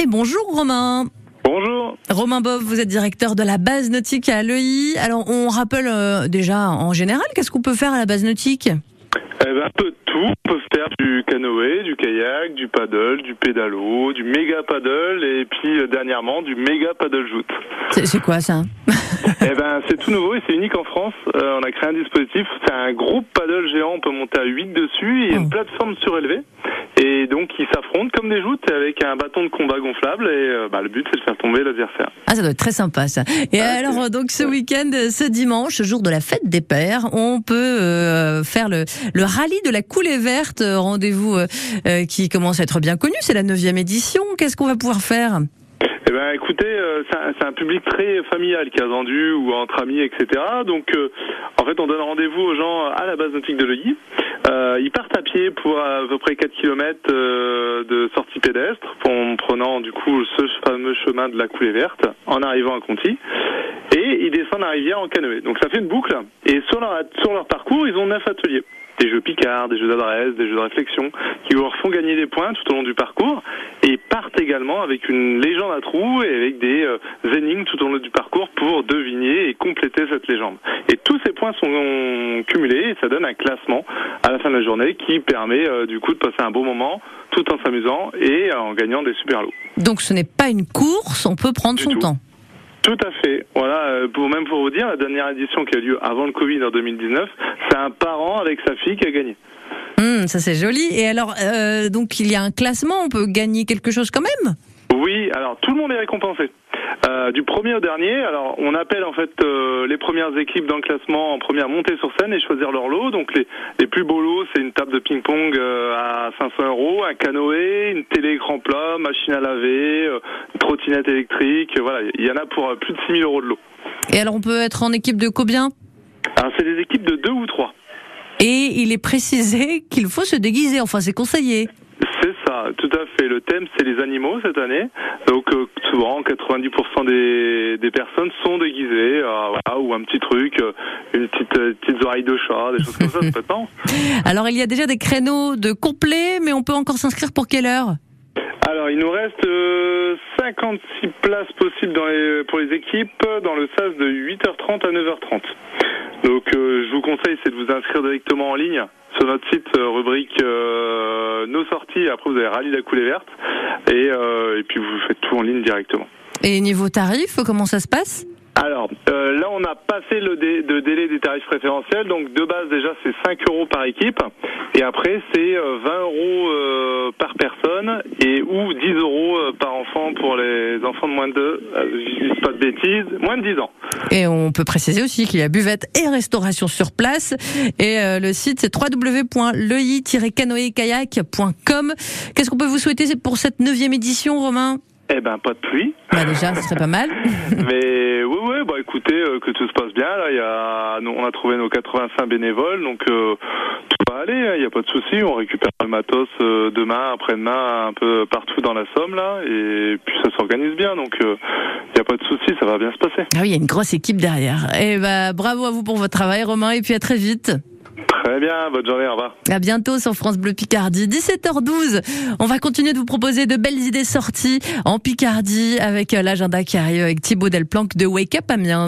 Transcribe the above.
Et bonjour Romain. Bonjour. Romain Bob, vous êtes directeur de la base nautique à l'EI. Alors on rappelle euh, déjà en général, qu'est-ce qu'on peut faire à la base nautique? Eh ben, un peu de tout. On peut faire du canoë, du kayak, du paddle, du pédalo, du méga paddle et puis euh, dernièrement du méga paddle joute. C'est quoi ça? Eh ben, c'est tout nouveau et c'est unique en France. Euh, a créé un dispositif. C'est un groupe paddle géant. On peut monter à 8 dessus. Il y a Oh. une plateforme surélevée. Et donc, ils s'affrontent comme des joutes avec un bâton de combat gonflable. Et euh, bah, le but, c'est de faire tomber l'adversaire. Ah, ça doit être très sympa ça. Et Ah, alors donc ce week-end, ce dimanche, jour de la fête des pères, on peut euh, faire le, le rallye de la coulée verte. Rendez-vous euh, qui commence à être bien connu. C'est la neuvième édition. Qu'est-ce qu'on va pouvoir faire? Eh ben, écoutez, euh, c'est un, un public très familial qui a vendu ou entre amis, etc. Donc, euh, en fait, on donne rendez-vous aux gens à la base nautique de l'EI. Euh, ils partent à pied pour à peu près 4 km de sortie pédestre, en prenant du coup ce fameux chemin de la coulée verte, en arrivant à Conti. Et ils descendent la rivière en canoë. Donc ça fait une boucle. Et sur leur, sur leur parcours, ils ont neuf ateliers. Des jeux picards, des jeux d'adresse, des jeux de réflexion, qui leur font gagner des points tout au long du parcours. Et partent également avec une légende à trous et avec des euh, énigmes tout au long du parcours pour deviner et compléter cette légende. Et tous ces points sont cumulés et ça donne un classement à la fin de la journée qui permet euh, du coup de passer un beau moment tout en s'amusant et en gagnant des super lots. Donc ce n'est pas une course, on peut prendre Du son tout. temps. Tout à fait. Voilà, euh, pour même pour vous dire, la dernière édition qui a lieu avant le Covid en 2019, c'est un parent avec sa fille qui a gagné. Hum, ça c'est joli. Et alors euh, donc il y a un classement, on peut gagner quelque chose quand même? Oui, alors tout le monde est récompensé. Euh, du premier au dernier, alors on appelle en fait euh, les premières équipes dans le classement en première montée sur scène et choisir leur lot. Donc les, les plus beaux lots, c'est une table de ping-pong euh, à 500 euros, un canoë, une télé écran plat, machine à laver, une trottinette électrique. Voilà, il y en a pour plus de 6000 euros de lot. Et alors on peut être en équipe de combien? Alors c'est des équipes de deux ou trois. Et il est précisé qu'il faut se déguiser, enfin c'est conseillé. C'est ça, tout à fait. Le thème, c'est les animaux cette année. Donc, euh, souvent, 90% des, des personnes sont déguisées, euh, voilà, ou un petit truc, euh, une petite, petites oreilles de chat, des choses comme ça, pas tant. Alors il y a déjà des créneaux de complet, mais on peut encore s'inscrire pour quelle heure? Alors, il nous reste 56 places possibles pour les équipes dans le SAS de 8h30 à 9h30. Donc, euh, je vous conseille, c'est de vous inscrire directement en ligne sur notre site euh, rubrique euh, nos sorties. Après, vous avez rallye la coulée verte et puis vous faites tout en ligne directement. Et niveau tarif, comment ça se passe? Alors, euh, là, on a passé le, dé- le délai des tarifs préférentiels. Donc, de base, déjà, c'est 5 euros par équipe. Et après, c'est euh, 20 euros euh, par personne et ou 10 euros euh, par enfant pour les enfants de moins de, euh, pas de bêtises, moins de 10 ans. Et on peut préciser aussi qu'il y a buvette et restauration sur place. Et euh, le site c'est www.lei-canoë-kayak.com. Qu'est-ce qu'on peut vous souhaiter pour cette neuvième édition, Romain? Eh ben, pas de pluie. Bah déjà, ce serait pas mal. Mais oui, oui, bah écoutez, euh, que tout se passe bien. Là, il y a, nous, on a trouvé nos 85 bénévoles, donc euh, tout va aller. hein, Il n'y a pas de souci. On récupère le matos euh, demain, après-demain, un peu partout dans la Somme là, et puis ça s'organise bien. Donc euh, il n'y a pas de souci, ça va bien se passer. Ah oui, il y a une grosse équipe derrière. Et bah bravo à vous pour votre travail, Romain, et puis à très vite. Très bien, bonne journée, au revoir. À bientôt sur France Bleu Picardie, 17h12. On va continuer de vous proposer de belles idées sorties en Picardie avec euh, l'agenda qui arrive avec Thibaut Delplanque de Wake Up Amiens.